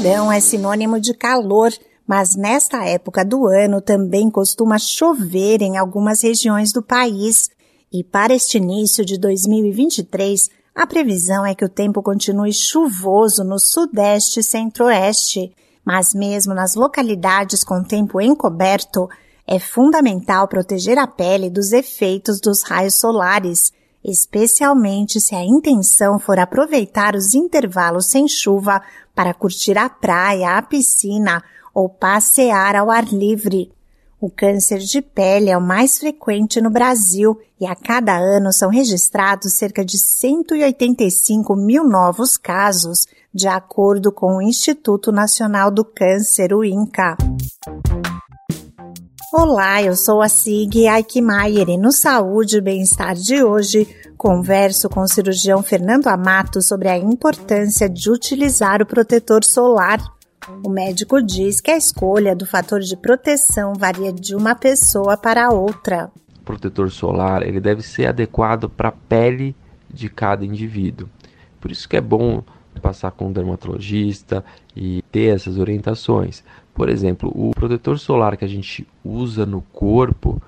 Verão é sinônimo de calor, mas nesta época do ano também costuma chover em algumas regiões do país. E para este início de 2023, a previsão é que o tempo continue chuvoso no sudeste e centro-oeste. Mas mesmo nas localidades com tempo encoberto, é fundamental proteger a pele dos efeitos dos raios solares, especialmente se a intenção for aproveitar os intervalos sem chuva para curtir a praia, a piscina ou passear ao ar livre. O câncer de pele é o mais frequente no Brasil e a cada ano são registrados cerca de 185 mil novos casos, de acordo com o Instituto Nacional do Câncer, o INCA. Olá, eu sou a Sig Aikmaier e no Saúde e Bem-Estar de hoje converso com o cirurgião Fernando Amato sobre a importância de utilizar o protetor solar. O médico diz que a escolha do fator de proteção varia de uma pessoa para outra. O protetor solar ele deve ser adequado para a pele de cada indivíduo. Por isso que é bom passar com um dermatologista e ter essas orientações. Por exemplo, o protetor solar que a gente usa no corpo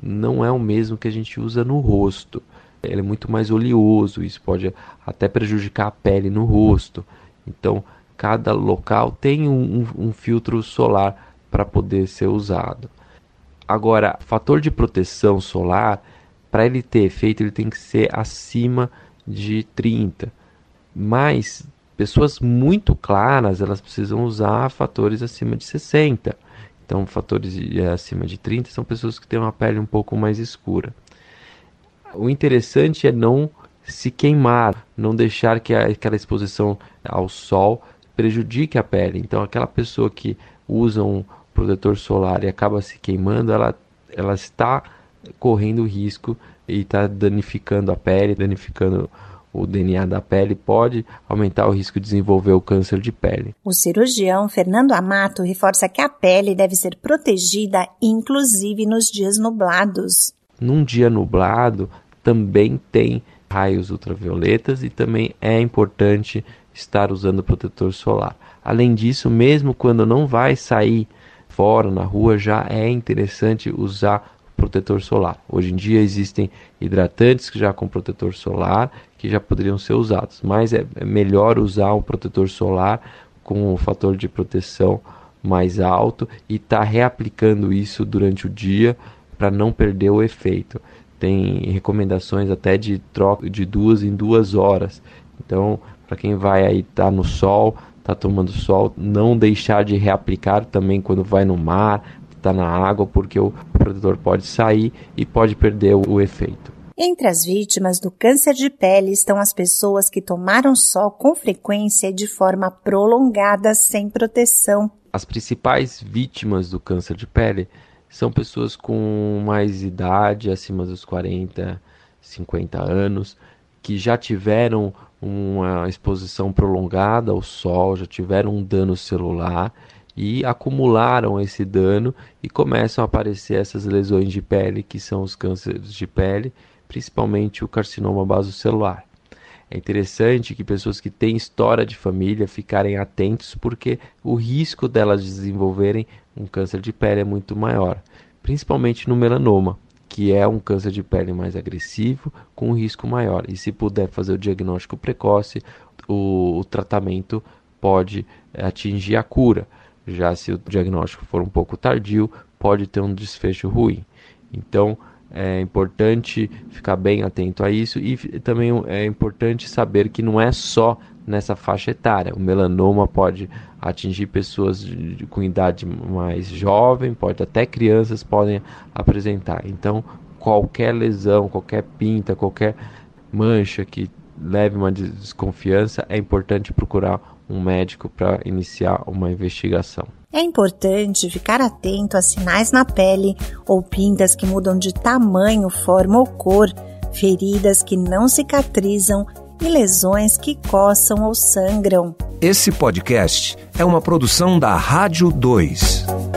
não é o mesmo que a gente usa no rosto. Ele é muito mais oleoso, isso pode até prejudicar a pele no rosto. Então, cada local tem um, um, um filtro solar para poder ser usado. Agora, fator de proteção solar, para ele ter efeito, ele tem que ser acima de 30. Mas pessoas muito claras, elas precisam usar fatores acima de 60. Então, fatores de, acima de 30 são pessoas que têm uma pele um pouco mais escura. O interessante é não se queimar, não deixar que aquela exposição ao sol prejudique a pele. Então, aquela pessoa que usa um protetor solar e acaba se queimando, ela, ela está correndo risco e está danificando a pele, danificando o DNA da pele pode aumentar o risco de desenvolver o câncer de pele. O cirurgião Fernando Amato reforça que a pele deve ser protegida, inclusive nos dias nublados. Num dia nublado também tem raios ultravioletas e também é importante estar usando protetor solar. Além disso, mesmo quando não vai sair fora na rua, já é interessante usar protetor solar. Hoje em dia existem hidratantes que já com protetor solar que já poderiam ser usados, mas é, é melhor usar um protetor solar com um fator de proteção mais alto e estar tá reaplicando isso durante o dia para não perder o efeito. Tem recomendações até de troca de duas em duas horas. Então, para quem vai aí estar tá no sol, tá tomando sol, não deixar de reaplicar também quando vai no mar, está na água, porque o protetor pode sair e pode perder o, o efeito. Entre as vítimas do câncer de pele estão as pessoas que tomaram sol com frequência e de forma prolongada sem proteção. As principais vítimas do câncer de pele são pessoas com mais idade, acima dos 40, 50 anos, que já tiveram uma exposição prolongada ao sol, já tiveram um dano celular e acumularam esse dano e começam a aparecer essas lesões de pele, que são os cânceres de pele, principalmente o carcinoma basocelular. É interessante que pessoas que têm história de família ficarem atentos porque o risco delas desenvolverem um câncer de pele é muito maior, principalmente no melanoma, que é um câncer de pele mais agressivo, com um risco maior. E se puder fazer o diagnóstico precoce, o, o tratamento pode atingir a cura. Já se o diagnóstico for um pouco tardio, pode ter um desfecho ruim. Então, é importante ficar bem atento a isso e também é importante saber que não é só nessa faixa etária. O melanoma pode atingir pessoas de, com idade mais jovem, pode até crianças podem apresentar. Então, qualquer lesão, qualquer pinta, qualquer mancha que leve uma desconfiança, é importante procurar um médico para iniciar uma investigação. É importante ficar atento a sinais na pele ou pintas que mudam de tamanho, forma ou cor, feridas que não cicatrizam e lesões que coçam ou sangram. Esse podcast é uma produção da Rádio 2.